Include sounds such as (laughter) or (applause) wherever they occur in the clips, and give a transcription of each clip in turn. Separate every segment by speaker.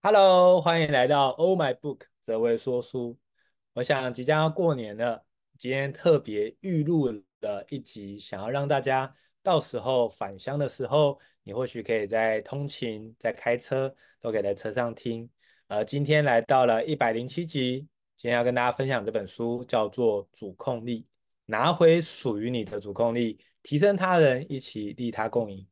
Speaker 1: Hello，欢迎来到 Oh My Book 泽维说书。我想即将要过年了，今天特别预录了一集，想要让大家到时候返乡的时候，你或许可以在通勤、在开车，都可以在车上听。呃，今天来到了一百零七集，今天要跟大家分享这本书，叫做《主控力》，拿回属于你的主控力，提升他人，一起利他共赢。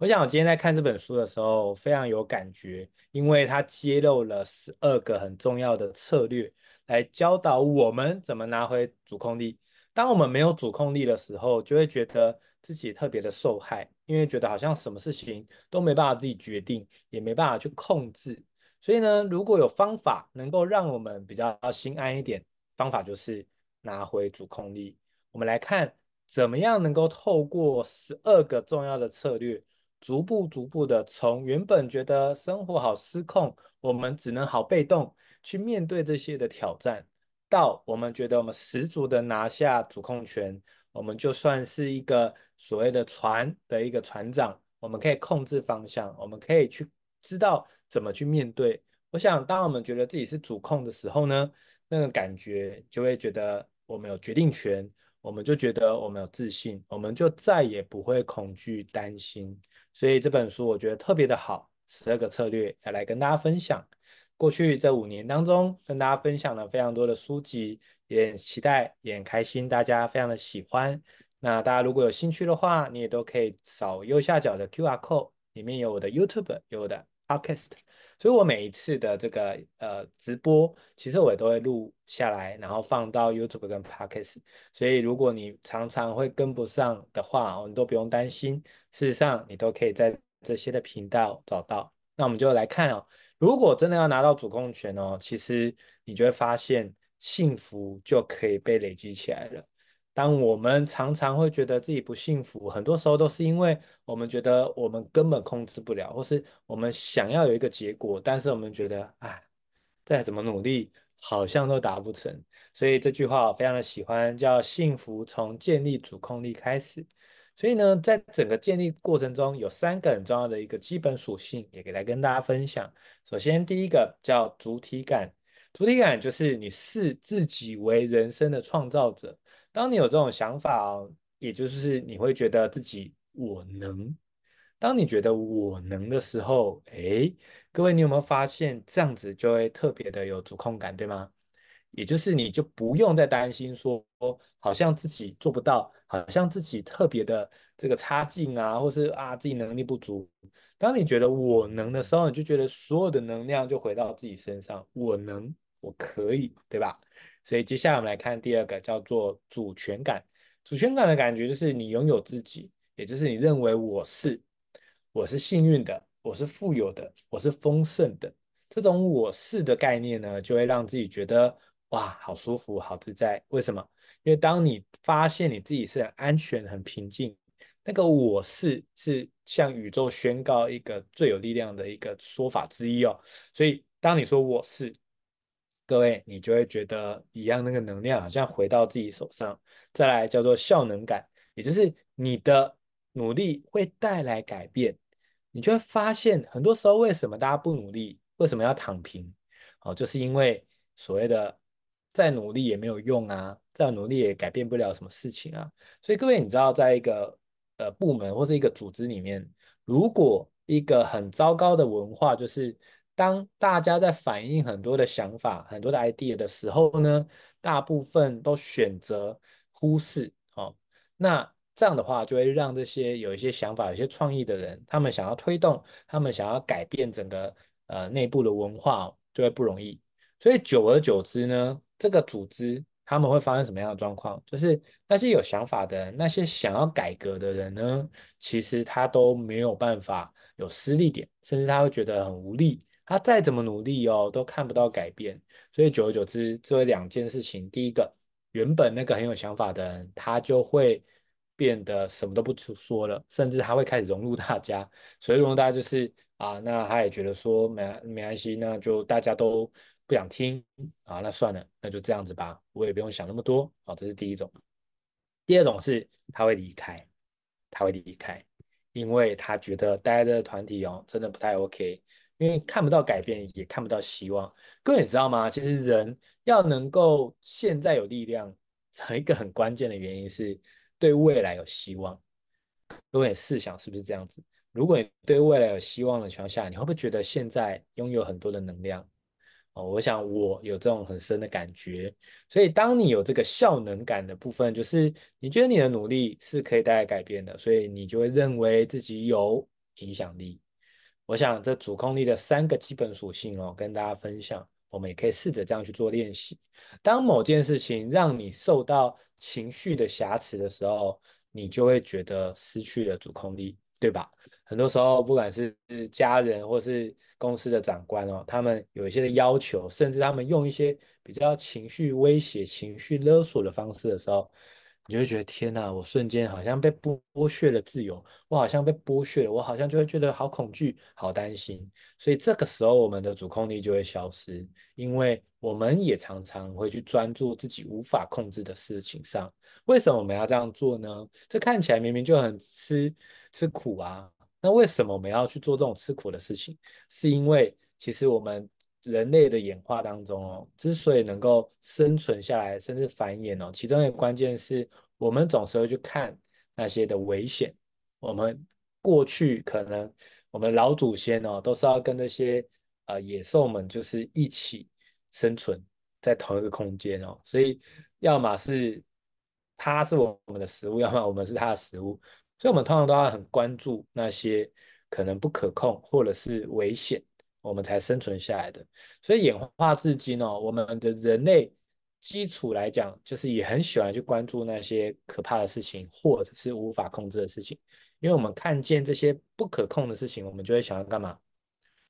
Speaker 1: 我想我今天在看这本书的时候非常有感觉，因为它揭露了十二个很重要的策略，来教导我们怎么拿回主控力。当我们没有主控力的时候，就会觉得自己特别的受害，因为觉得好像什么事情都没办法自己决定，也没办法去控制。所以呢，如果有方法能够让我们比较心安一点，方法就是拿回主控力。我们来看怎么样能够透过十二个重要的策略。逐步逐步的从原本觉得生活好失控，我们只能好被动去面对这些的挑战，到我们觉得我们十足的拿下主控权，我们就算是一个所谓的船的一个船长，我们可以控制方向，我们可以去知道怎么去面对。我想，当我们觉得自己是主控的时候呢，那个感觉就会觉得我们有决定权。我们就觉得我们有自信，我们就再也不会恐惧、担心。所以这本书我觉得特别的好，十二个策略要来跟大家分享。过去这五年当中，跟大家分享了非常多的书籍，也很期待，也很开心，大家非常的喜欢。那大家如果有兴趣的话，你也都可以扫右下角的 QR code，里面有我的 YouTube，有我的 Podcast。所以我每一次的这个呃直播，其实我也都会录下来，然后放到 YouTube 跟 Podcast。所以如果你常常会跟不上的话，你都不用担心。事实上，你都可以在这些的频道找到。那我们就来看哦，如果真的要拿到主控权哦，其实你就会发现幸福就可以被累积起来了。当我们常常会觉得自己不幸福，很多时候都是因为我们觉得我们根本控制不了，或是我们想要有一个结果，但是我们觉得，哎，再怎么努力，好像都达不成。所以这句话我非常的喜欢，叫“幸福从建立主控力开始”。所以呢，在整个建立过程中，有三个很重要的一个基本属性，也给来跟大家分享。首先，第一个叫主体感，主体感就是你视自己为人生的创造者。当你有这种想法哦，也就是你会觉得自己我能。当你觉得我能的时候，诶，各位，你有没有发现这样子就会特别的有主控感，对吗？也就是你就不用再担心说，好像自己做不到，好像自己特别的这个差劲啊，或是啊自己能力不足。当你觉得我能的时候，你就觉得所有的能量就回到自己身上，我能，我可以，对吧？所以接下来我们来看第二个，叫做主权感。主权感的感觉就是你拥有自己，也就是你认为我是，我是幸运的，我是富有的，我是丰盛的。这种我是的概念呢，就会让自己觉得哇，好舒服，好自在。为什么？因为当你发现你自己是很安全、很平静，那个我是是向宇宙宣告一个最有力量的一个说法之一哦。所以当你说我是。各位，你就会觉得一样，那个能量好像回到自己手上。再来叫做效能感，也就是你的努力会带来改变。你就会发现，很多时候为什么大家不努力，为什么要躺平？哦，就是因为所谓的再努力也没有用啊，再努力也改变不了什么事情啊。所以各位，你知道，在一个呃部门或是一个组织里面，如果一个很糟糕的文化就是。当大家在反映很多的想法、很多的 idea 的时候呢，大部分都选择忽视哦。那这样的话，就会让这些有一些想法、有些创意的人，他们想要推动、他们想要改变整个呃内部的文化哦，就会不容易。所以久而久之呢，这个组织他们会发生什么样的状况？就是那些有想法的人、那些想要改革的人呢，其实他都没有办法有施力点，甚至他会觉得很无力。他再怎么努力哦，都看不到改变，所以久而久之，这两件事情，第一个，原本那个很有想法的人，他就会变得什么都不说了，甚至他会开始融入大家。所以融入大家就是啊，那他也觉得说没没关系，那就大家都不想听啊，那算了，那就这样子吧，我也不用想那么多。好，这是第一种。第二种是他会离开，他会离开，因为他觉得待在这个团体哦，真的不太 OK。因为看不到改变，也看不到希望。各位你知道吗？其实人要能够现在有力量，有一个很关键的原因是对未来有希望。各位试想是不是这样子？如果你对未来有希望的情况下，你会不会觉得现在拥有很多的能量？哦，我想我有这种很深的感觉。所以当你有这个效能感的部分，就是你觉得你的努力是可以带来改变的，所以你就会认为自己有影响力。我想这主控力的三个基本属性哦，跟大家分享，我们也可以试着这样去做练习。当某件事情让你受到情绪的挟持的时候，你就会觉得失去了主控力，对吧？很多时候，不管是家人或是公司的长官哦，他们有一些的要求，甚至他们用一些比较情绪威胁、情绪勒索的方式的时候。你就会觉得天哪，我瞬间好像被剥削了自由，我好像被剥削了，我好像就会觉得好恐惧、好担心。所以这个时候，我们的主控力就会消失，因为我们也常常会去专注自己无法控制的事情上。为什么我们要这样做呢？这看起来明明就很吃吃苦啊，那为什么我们要去做这种吃苦的事情？是因为其实我们。人类的演化当中哦，之所以能够生存下来，甚至繁衍哦，其中一个关键是我们总是会去看那些的危险。我们过去可能我们老祖先哦，都是要跟那些呃野兽们就是一起生存在同一个空间哦，所以要么是它是我们的食物，要么我们是它的食物，所以我们通常都要很关注那些可能不可控或者是危险。我们才生存下来的，所以演化至今哦，我们的人类基础来讲，就是也很喜欢去关注那些可怕的事情，或者是无法控制的事情，因为我们看见这些不可控的事情，我们就会想要干嘛？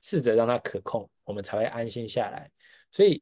Speaker 1: 试着让它可控，我们才会安心下来。所以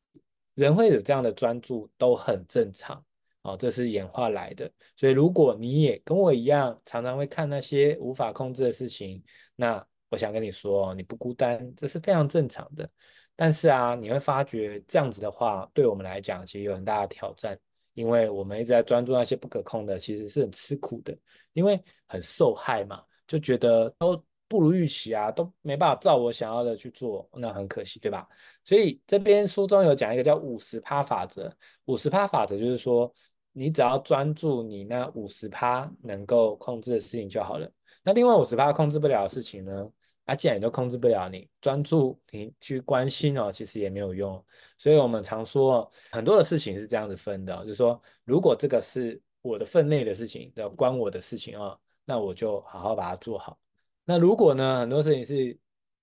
Speaker 1: 人会有这样的专注，都很正常哦，这是演化来的。所以如果你也跟我一样，常常会看那些无法控制的事情，那。我想跟你说，你不孤单，这是非常正常的。但是啊，你会发觉这样子的话，对我们来讲其实有很大的挑战，因为我们一直在专注那些不可控的，其实是很吃苦的，因为很受害嘛，就觉得都不如预期啊，都没办法照我想要的去做，那很可惜，对吧？所以这边书中有讲一个叫五十趴法则，五十趴法则就是说，你只要专注你那五十趴能够控制的事情就好了，那另外五十趴控制不了的事情呢？啊，既然你都控制不了你，专注你去关心哦，其实也没有用。所以我们常说很多的事情是这样子分的，就是说，如果这个是我的分内的事情，要关我的事情哦，那我就好好把它做好。那如果呢，很多事情是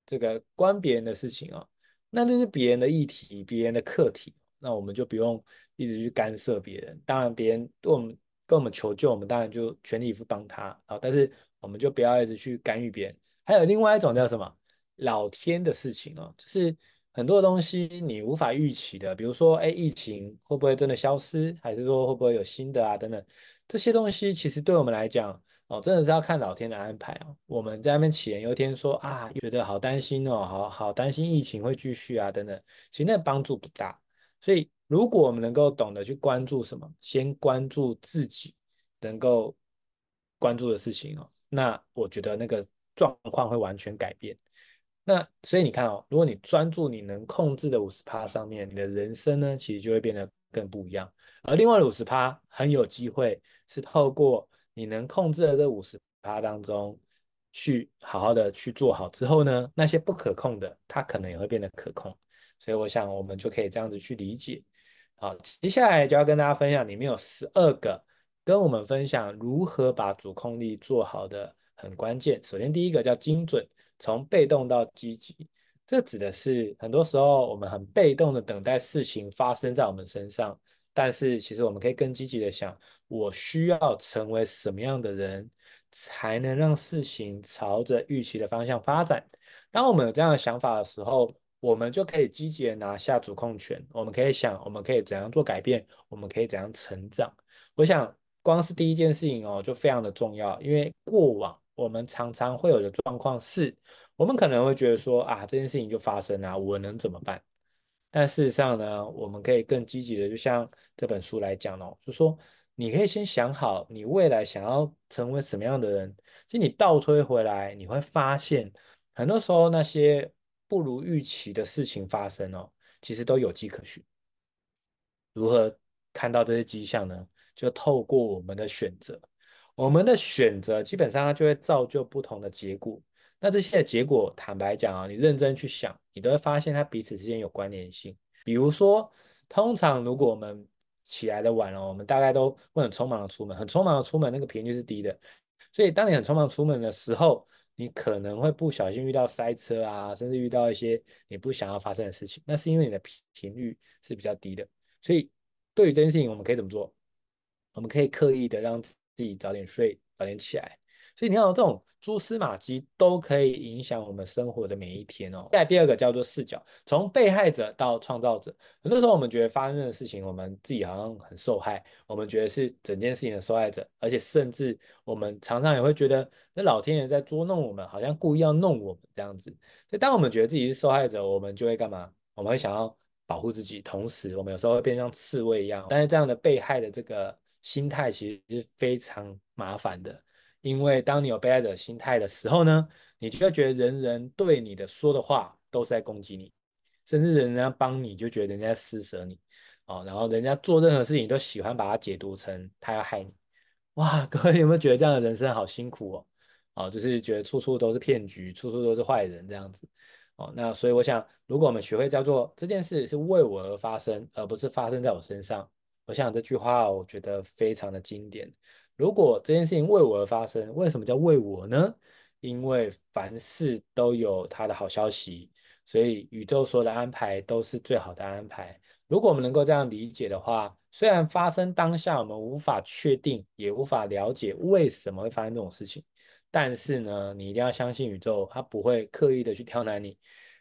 Speaker 1: 这个关别人的事情哦，那这是别人的议题，别人的课题，那我们就不用一直去干涉别人。当然，别人对我们跟我们求救，我们当然就全力以赴帮他啊，但是我们就不要一直去干预别人。还有另外一种叫什么？老天的事情哦，就是很多东西你无法预期的，比如说，哎，疫情会不会真的消失，还是说会不会有新的啊？等等，这些东西其实对我们来讲哦，真的是要看老天的安排哦。我们在那边杞人忧天说啊，觉得好担心哦，好好担心疫情会继续啊，等等，其实那帮助不大。所以，如果我们能够懂得去关注什么，先关注自己能够关注的事情哦，那我觉得那个。状况会完全改变。那所以你看哦，如果你专注你能控制的五十趴上面，你的人生呢，其实就会变得更不一样。而另外的五十趴很有机会是透过你能控制的这五十趴当中，去好好的去做好之后呢，那些不可控的，它可能也会变得可控。所以我想我们就可以这样子去理解。好，接下来就要跟大家分享，里面有十二个跟我们分享如何把主控力做好的。很关键。首先，第一个叫精准，从被动到积极。这指的是很多时候我们很被动的等待事情发生在我们身上，但是其实我们可以更积极的想，我需要成为什么样的人，才能让事情朝着预期的方向发展。当我们有这样的想法的时候，我们就可以积极的拿下主控权。我们可以想，我们可以怎样做改变，我们可以怎样成长。我想，光是第一件事情哦，就非常的重要，因为过往。我们常常会有的状况是，我们可能会觉得说啊，这件事情就发生了，我能怎么办？但事实上呢，我们可以更积极的，就像这本书来讲哦，就说你可以先想好你未来想要成为什么样的人。其实你倒推回来，你会发现很多时候那些不如预期的事情发生哦，其实都有迹可循。如何看到这些迹象呢？就透过我们的选择，我们的选择基本上它就会造就不同的结果。那这些结果，坦白讲啊，你认真去想，你都会发现它彼此之间有关联性。比如说，通常如果我们起来的晚了，我们大概都会很匆忙的出门，很匆忙的出门，那个频率是低的。所以，当你很匆忙出门的时候，你可能会不小心遇到塞车啊，甚至遇到一些你不想要发生的事情。那是因为你的频率是比较低的。所以，对于这件事情，我们可以怎么做？我们可以刻意的让自己早点睡，早点起来。所以你看，这种蛛丝马迹都可以影响我们生活的每一天哦。再第二个叫做视角，从被害者到创造者。很多时候我们觉得发生的事情，我们自己好像很受害，我们觉得是整件事情的受害者，而且甚至我们常常也会觉得那老天爷在捉弄我们，好像故意要弄我们这样子。所以当我们觉得自己是受害者，我们就会干嘛？我们会想要保护自己，同时我们有时候会变像刺猬一样。但是这样的被害的这个心态其实是非常麻烦的。因为当你有被害者心态的时候呢，你就会觉得人人对你的说的话都是在攻击你，甚至人家帮你就觉得人家施舍你，哦，然后人家做任何事情都喜欢把它解读成他要害你，哇，(laughs) 各位有没有觉得这样的人生好辛苦哦？哦，就是觉得处处都是骗局，处处都是坏人这样子，哦，那所以我想，如果我们学会叫做这件事是为我而发生，而不是发生在我身上，我想这句话我觉得非常的经典。如果这件事情为我而发生，为什么叫为我呢？因为凡事都有它的好消息，所以宇宙所有的安排都是最好的安排。如果我们能够这样理解的话，虽然发生当下我们无法确定，也无法了解为什么会发生这种事情，但是呢，你一定要相信宇宙，它不会刻意的去刁难你。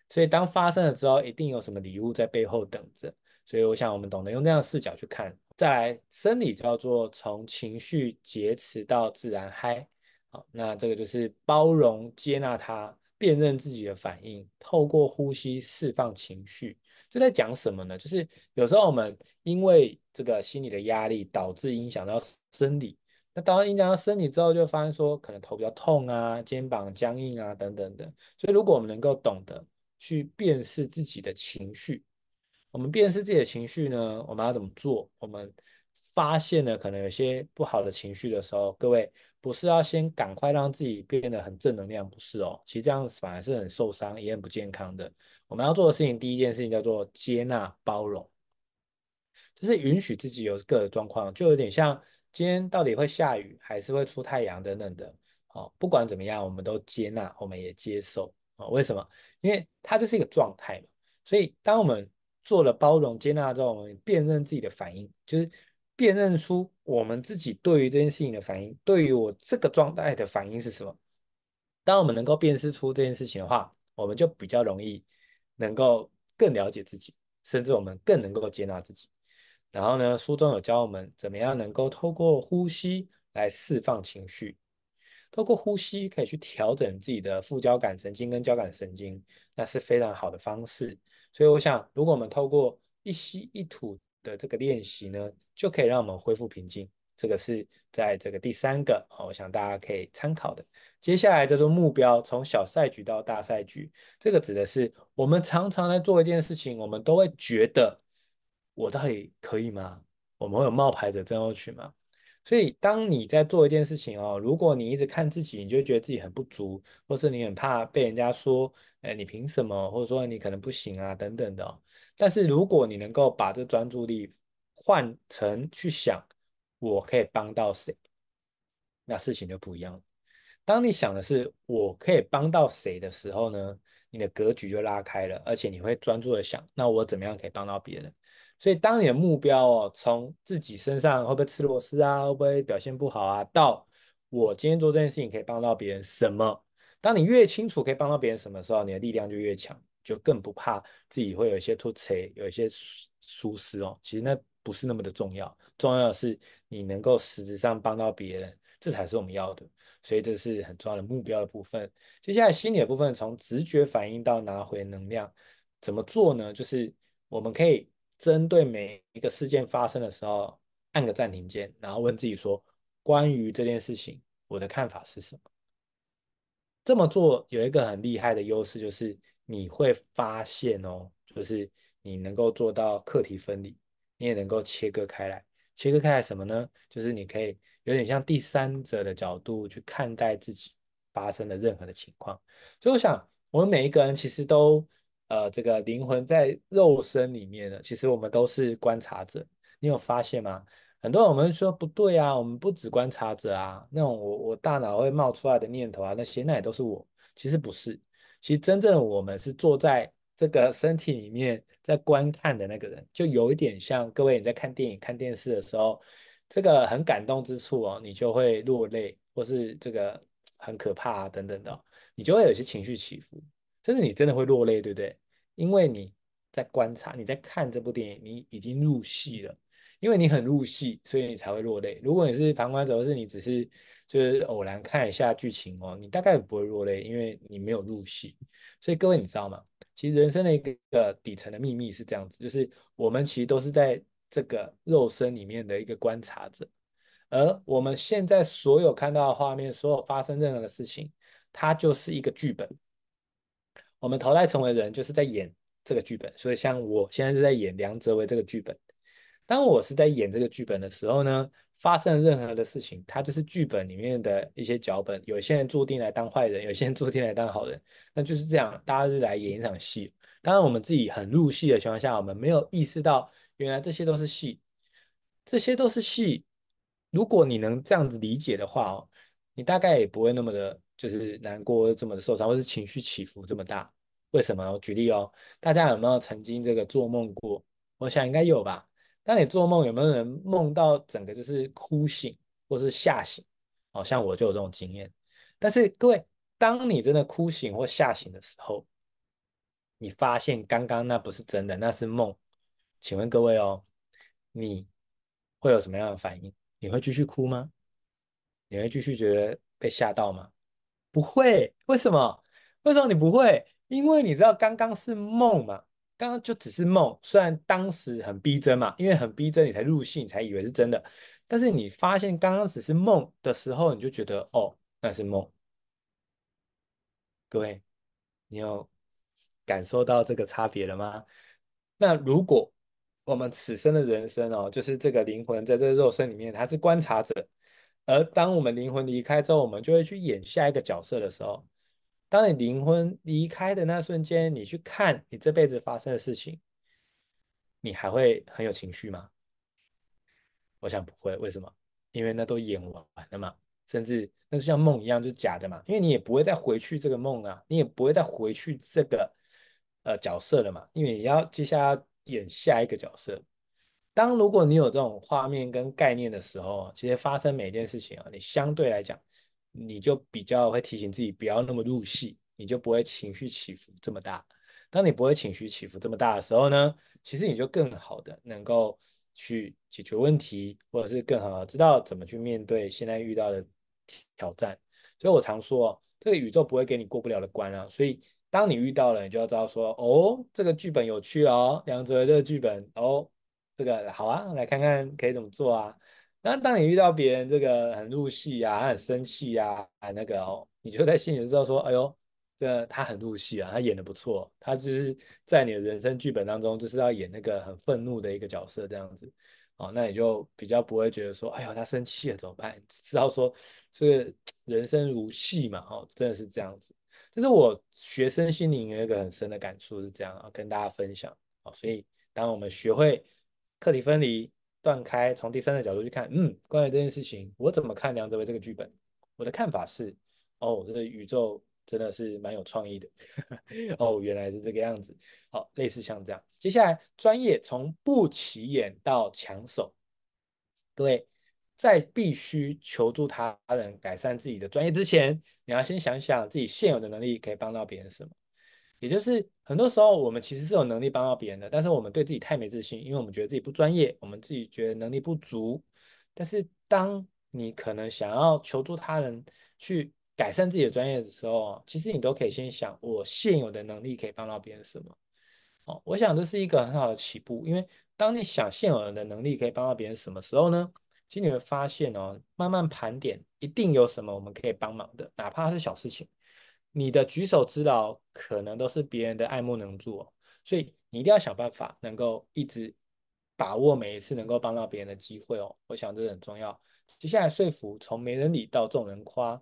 Speaker 1: 所以当发生了之后，一定有什么礼物在背后等着。所以我想，我们懂得用这样的视角去看。再来，生理叫做从情绪劫持到自然嗨。好，那这个就是包容、接纳它，辨认自己的反应，透过呼吸释放情绪。这在讲什么呢？就是有时候我们因为这个心理的压力，导致影响到生理。那当然影响到生理之后，就发现说可能头比较痛啊，肩膀僵硬啊，等等的。所以如果我们能够懂得去辨识自己的情绪。我们辨识自己的情绪呢，我们要怎么做？我们发现了可能有些不好的情绪的时候，各位不是要先赶快让自己变得很正能量，不是哦。其实这样反而是很受伤，也很不健康的。我们要做的事情，第一件事情叫做接纳包容，就是允许自己有各个状况，就有点像今天到底会下雨还是会出太阳等等的。哦，不管怎么样，我们都接纳，我们也接受。哦，为什么？因为它就是一个状态嘛。所以当我们做了包容接纳之后，我们辨认自己的反应，就是辨认出我们自己对于这件事情的反应，对于我这个状态的反应是什么。当我们能够辨识出这件事情的话，我们就比较容易能够更了解自己，甚至我们更能够接纳自己。然后呢，书中有教我们怎么样能够透过呼吸来释放情绪，透过呼吸可以去调整自己的副交感神经跟交感神经，那是非常好的方式。所以我想，如果我们透过一吸一吐的这个练习呢，就可以让我们恢复平静。这个是在这个第三个，我想大家可以参考的。接下来叫做目标，从小赛局到大赛局，这个指的是我们常常在做一件事情，我们都会觉得我到底可以吗？我们会有冒牌者症候群吗？所以，当你在做一件事情哦，如果你一直看自己，你就觉得自己很不足，或是你很怕被人家说，哎，你凭什么？或者说你可能不行啊，等等的哦。但是，如果你能够把这专注力换成去想，我可以帮到谁，那事情就不一样。当你想的是我可以帮到谁的时候呢，你的格局就拉开了，而且你会专注的想，那我怎么样可以帮到别人？所以，当你的目标哦，从自己身上会不会吃螺丝啊，会不会表现不好啊，到我今天做这件事情可以帮到别人什么？当你越清楚可以帮到别人什么时候，你的力量就越强，就更不怕自己会有一些突兀，有一些疏失哦。其实那不是那么的重要，重要的是你能够实质上帮到别人，这才是我们要的。所以这是很重要的目标的部分。接下来心理的部分，从直觉反应到拿回能量，怎么做呢？就是我们可以。针对每一个事件发生的时候，按个暂停键，然后问自己说：关于这件事情，我的看法是什么？这么做有一个很厉害的优势，就是你会发现哦，就是你能够做到课题分离，你也能够切割开来。切割开来什么呢？就是你可以有点像第三者的角度去看待自己发生的任何的情况。所以我想，我们每一个人其实都呃，这个灵魂在肉身里面呢，其实我们都是观察者。你有发现吗？很多人我们说不对啊，我们不只观察者啊，那种我我大脑会冒出来的念头啊，那些那也都是我。其实不是，其实真正的我们是坐在这个身体里面在观看的那个人，就有一点像各位你在看电影、看电视的时候，这个很感动之处哦，你就会落泪，或是这个很可怕啊等等的，你就会有些情绪起伏，甚至你真的会落泪，对不对？因为你在观察，你在看这部电影，你已经入戏了。因为你很入戏，所以你才会落泪。如果你是旁观者，或是你只是就是偶然看一下剧情哦，你大概不会落泪，因为你没有入戏。所以各位，你知道吗？其实人生的一个底层的秘密是这样子，就是我们其实都是在这个肉身里面的一个观察者，而我们现在所有看到的画面，所有发生任何的事情，它就是一个剧本。我们投胎成为人，就是在演这个剧本。所以像我现在就在演梁泽维这个剧本。当我是在演这个剧本的时候呢，发生任何的事情，它就是剧本里面的一些脚本。有些人注定来当坏人，有些人注定来当好人，那就是这样，大家就来演一场戏。当然，我们自己很入戏的情况下，我们没有意识到原来这些都是戏，这些都是戏。如果你能这样子理解的话哦，你大概也不会那么的，就是难过，这么的受伤，或是情绪起伏这么大。为什么？我举例哦，大家有没有曾经这个做梦过？我想应该有吧。当你做梦，有没有人梦到整个就是哭醒或是吓醒？好像我就有这种经验。但是各位，当你真的哭醒或吓醒的时候，你发现刚刚那不是真的，那是梦。请问各位哦，你会有什么样的反应？你会继续哭吗？你会继续觉得被吓到吗？不会。为什么？为什么你不会？因为你知道刚刚是梦嘛。刚刚就只是梦，虽然当时很逼真嘛，因为很逼真，你才入戏，你才以为是真的。但是你发现刚刚只是梦的时候，你就觉得哦，那是梦。各位，你有感受到这个差别了吗？那如果我们此生的人生哦，就是这个灵魂在这个肉身里面，它是观察者，而当我们灵魂离开之后，我们就会去演下一个角色的时候。当你灵魂离开的那瞬间，你去看你这辈子发生的事情，你还会很有情绪吗？我想不会。为什么？因为那都演完了嘛，甚至那就像梦一样，就是假的嘛。因为你也不会再回去这个梦啊，你也不会再回去这个呃角色了嘛。因为你要接下来演下一个角色。当如果你有这种画面跟概念的时候，其实发生每一件事情啊，你相对来讲。你就比较会提醒自己不要那么入戏，你就不会情绪起伏这么大。当你不会情绪起伏这么大的时候呢，其实你就更好的能够去解决问题，或者是更好的知道怎么去面对现在遇到的挑战。所以我常说，这个宇宙不会给你过不了的关啊。所以当你遇到了，你就要知道说，哦，这个剧本有趣哦，梁泽这个剧本，哦，这个好啊，来看看可以怎么做啊。那当你遇到别人这个很入戏啊，他很生气啊，啊那个哦，你就在心里知道说，哎呦，这他很入戏啊，他演的不错，他就是在你的人生剧本当中就是要演那个很愤怒的一个角色这样子，哦，那你就比较不会觉得说，哎呦，他生气了怎么办？知道说这个 (tsk) 人生如戏嘛，哦，真的是这样子。这是我学生心灵有一个很深的感触是这样啊，跟大家分享。哦，所以当我们学会课题分离。断开，从第三个角度去看，嗯，关于这件事情，我怎么看梁泽维这个剧本？我的看法是，哦，这个宇宙真的是蛮有创意的，(laughs) 哦，原来是这个样子。好，类似像这样。接下来，专业从不起眼到抢手，各位在必须求助他人改善自己的专业之前，你要先想想自己现有的能力可以帮到别人什么。也就是很多时候，我们其实是有能力帮到别人的，但是我们对自己太没自信，因为我们觉得自己不专业，我们自己觉得能力不足。但是当你可能想要求助他人去改善自己的专业的时候，其实你都可以先想，我现有的能力可以帮到别人什么？哦，我想这是一个很好的起步，因为当你想现有的能力可以帮到别人什么时候呢？其实你会发现哦，慢慢盘点，一定有什么我们可以帮忙的，哪怕是小事情。你的举手之劳可能都是别人的爱莫能助哦，所以你一定要想办法能够一直把握每一次能够帮到别人的机会哦。我想这很重要。接下来说服，从没人理到众人夸，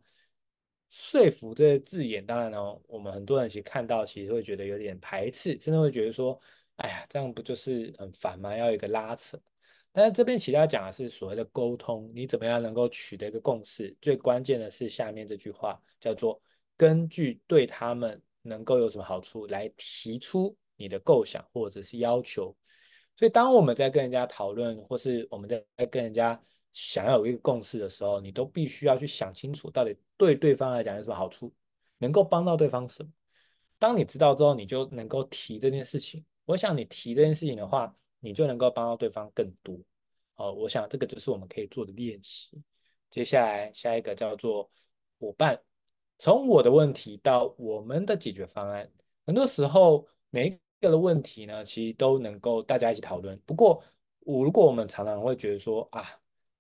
Speaker 1: 说服这些字眼，当然呢，我们很多人其实看到，其实会觉得有点排斥，甚至会觉得说，哎呀，这样不就是很烦吗？要有一个拉扯。但是这边其实要讲的是所谓的沟通，你怎么样能够取得一个共识？最关键的是下面这句话，叫做根据对他们能够有什么好处来提出你的构想或者是要求。所以当我们在跟人家讨论，或是我们在跟人家想要有一个共识的时候，你都必须要去想清楚，到底对对方来讲有什么好处，能够帮到对方什么。当你知道之后，你就能够提这件事情。我想你提这件事情的话，你就能够帮到对方更多。哦，我想这个就是我们可以做的练习。接下来下一个叫做伙伴，从我的问题到我们的解决方案。很多时候每一个的问题呢，其实都能够大家一起讨论。不过我如果我们常常会觉得说啊，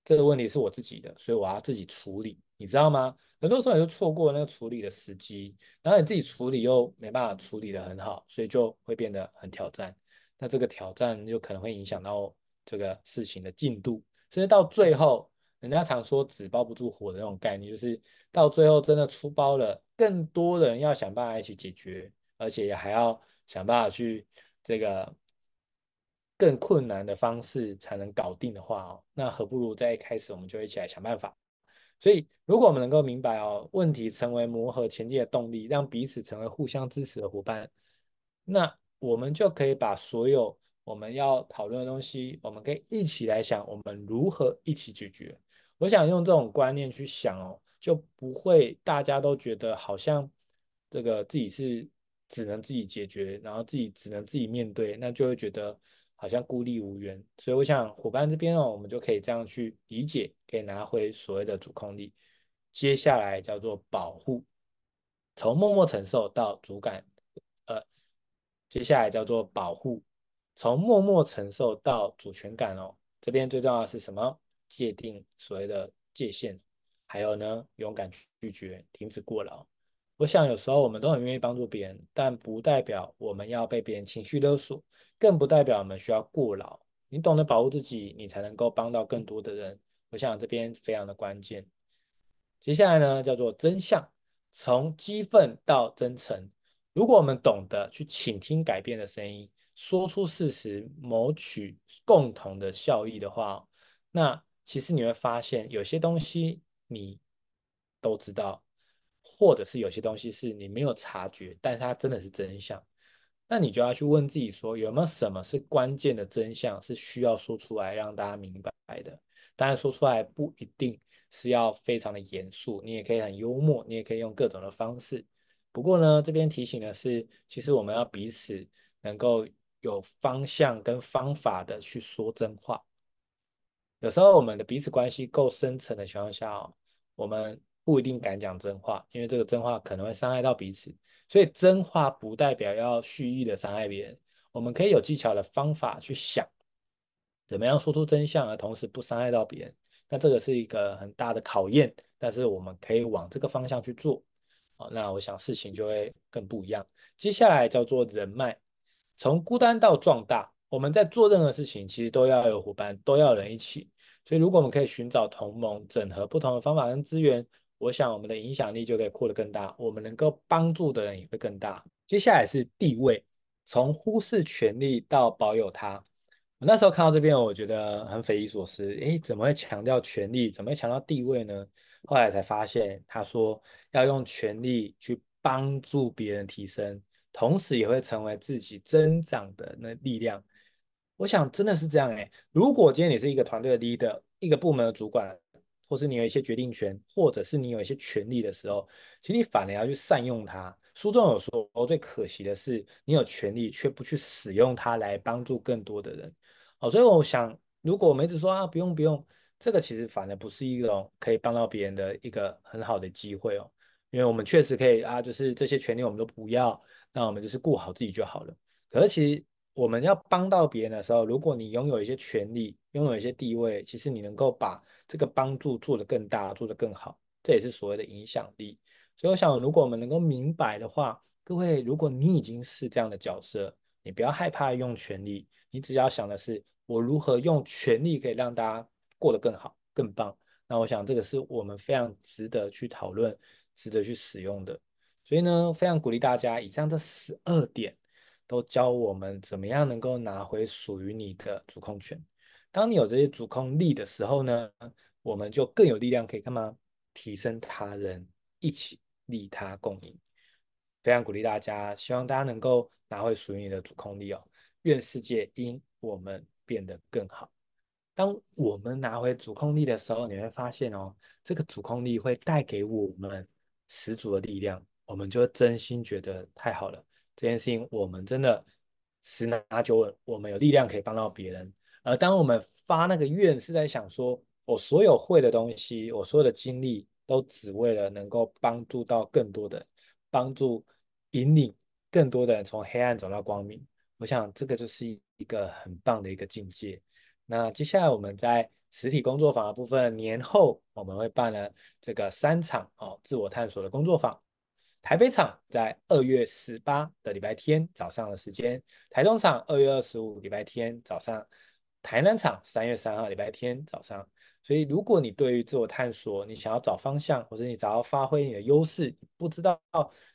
Speaker 1: 这个问题是我自己的，所以我要自己处理，你知道吗？很多时候你就错过那个处理的时机，然后你自己处理又没办法处理得很好，所以就会变得很挑战。那这个挑战就可能会影响到这个事情的进度，甚至到最后，人家常说纸包不住火的那种概念，就是到最后真的出包了，更多人要想办法一起解决，而且还要想办法去这个更困难的方式才能搞定的话哦，那何不如在一开始我们就一起来想办法。所以，如果我们能够明白哦，问题成为磨合前进的动力，让彼此成为互相支持的伙伴，那我们就可以把所有我们要讨论的东西，我们可以一起来想，我们如何一起解决。我想用这种观念去想哦，就不会大家都觉得好像这个自己是只能自己解决，然后自己只能自己面对，那就会觉得。好像孤立无援，所以我想伙伴这边哦，我们就可以这样去理解，可以拿回所谓的主控力。接下来叫做保护，从默默承受到主感，呃，接下来叫做保护，从默默承受到主权感哦。这边最重要的是什么？界定所谓的界限，还有呢，勇敢拒绝，停止过劳。我想有时候我们都很愿意帮助别人，但不代表我们要被别人情绪勒索，更不代表我们需要过劳。你懂得保护自己，你才能够帮到更多的人。我想这边非常的关键。接下来呢，叫做真相，从激愤到真诚。如果我们懂得去倾听改变的声音，说出事实，谋取共同的效益的话，那其实你会发现有些东西你都知道。或者是有些东西是你没有察觉，但是它真的是真相，那你就要去问自己说，有没有什么是关键的真相是需要说出来让大家明白的？当然说出来不一定是要非常的严肃，你也可以很幽默，你也可以用各种的方式。不过呢，这边提醒的是，其实我们要彼此能够有方向跟方法的去说真话。有时候我们的彼此关系够深层的情况下哦，我们。不一定敢讲真话，因为这个真话可能会伤害到彼此。所以真话不代表要蓄意的伤害别人。我们可以有技巧的方法去想，怎么样说出真相，而同时不伤害到别人。那这个是一个很大的考验，但是我们可以往这个方向去做。好，那我想事情就会更不一样。接下来叫做人脉，从孤单到壮大。我们在做任何事情，其实都要有伙伴，都要有人一起。所以如果我们可以寻找同盟，整合不同的方法跟资源。我想，我们的影响力就可以扩得更大，我们能够帮助的人也会更大。接下来是地位，从忽视权力到保有它。我那时候看到这边，我觉得很匪夷所思。诶，怎么会强调权力？怎么会强调地位呢？后来才发现，他说要用权力去帮助别人提升，同时也会成为自己增长的那力量。我想真的是这样诶。如果今天你是一个团队的 leader，一个部门的主管。或是你有一些决定权，或者是你有一些权利的时候，其实你反而要去善用它。书中有说，最可惜的是你有权利却不去使用它来帮助更多的人。好，所以我想，如果我们一直说啊，不用不用，这个其实反而不是一种可以帮到别人的一个很好的机会哦。因为我们确实可以啊，就是这些权利我们都不要，那我们就是顾好自己就好了。可是其实我们要帮到别人的时候，如果你拥有一些权利，拥有一些地位，其实你能够把这个帮助做得更大，做得更好，这也是所谓的影响力。所以我想，如果我们能够明白的话，各位，如果你已经是这样的角色，你不要害怕用权力，你只要想的是我如何用权力可以让大家过得更好、更棒。那我想这个是我们非常值得去讨论、值得去使用的。所以呢，非常鼓励大家，以上这十二点都教我们怎么样能够拿回属于你的主控权。当你有这些主控力的时候呢，我们就更有力量可以干嘛？提升他人，一起利他共赢。非常鼓励大家，希望大家能够拿回属于你的主控力哦。愿世界因我们变得更好。当我们拿回主控力的时候，你会发现哦，这个主控力会带给我们十足的力量。我们就真心觉得太好了，这件事情我们真的十拿九稳，我们有力量可以帮到别人。而当我们发那个愿，是在想说，我所有会的东西，我所有的精力，都只为了能够帮助到更多的，帮助引领更多的人从黑暗走到光明。我想这个就是一个很棒的一个境界。那接下来我们在实体工作坊的部分，年后我们会办了这个三场哦，自我探索的工作坊。台北场在二月十八的礼拜天早上的时间，台中场二月二十五礼拜天早上，台南场三月三号礼拜天早上。所以，如果你对于自我探索，你想要找方向，或者你想要发挥你的优势，不知道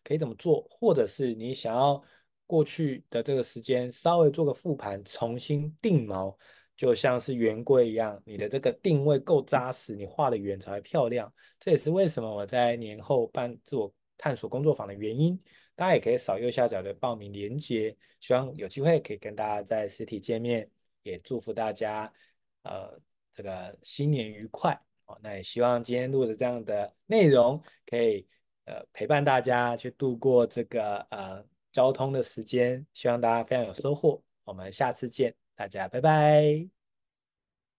Speaker 1: 可以怎么做，或者是你想要过去的这个时间稍微做个复盘，重新定锚，就像是圆规一样，你的这个定位够扎实，你画的圆才漂亮。这也是为什么我在年后办自我探索工作坊的原因，大家也可以扫右下角的报名链接，希望有机会可以跟大家在实体见面，也祝福大家，呃，这个新年愉快哦。那也希望今天录的这样的内容，可以呃陪伴大家去度过这个呃交通的时间，希望大家非常有收获。我们下次见，大家拜拜。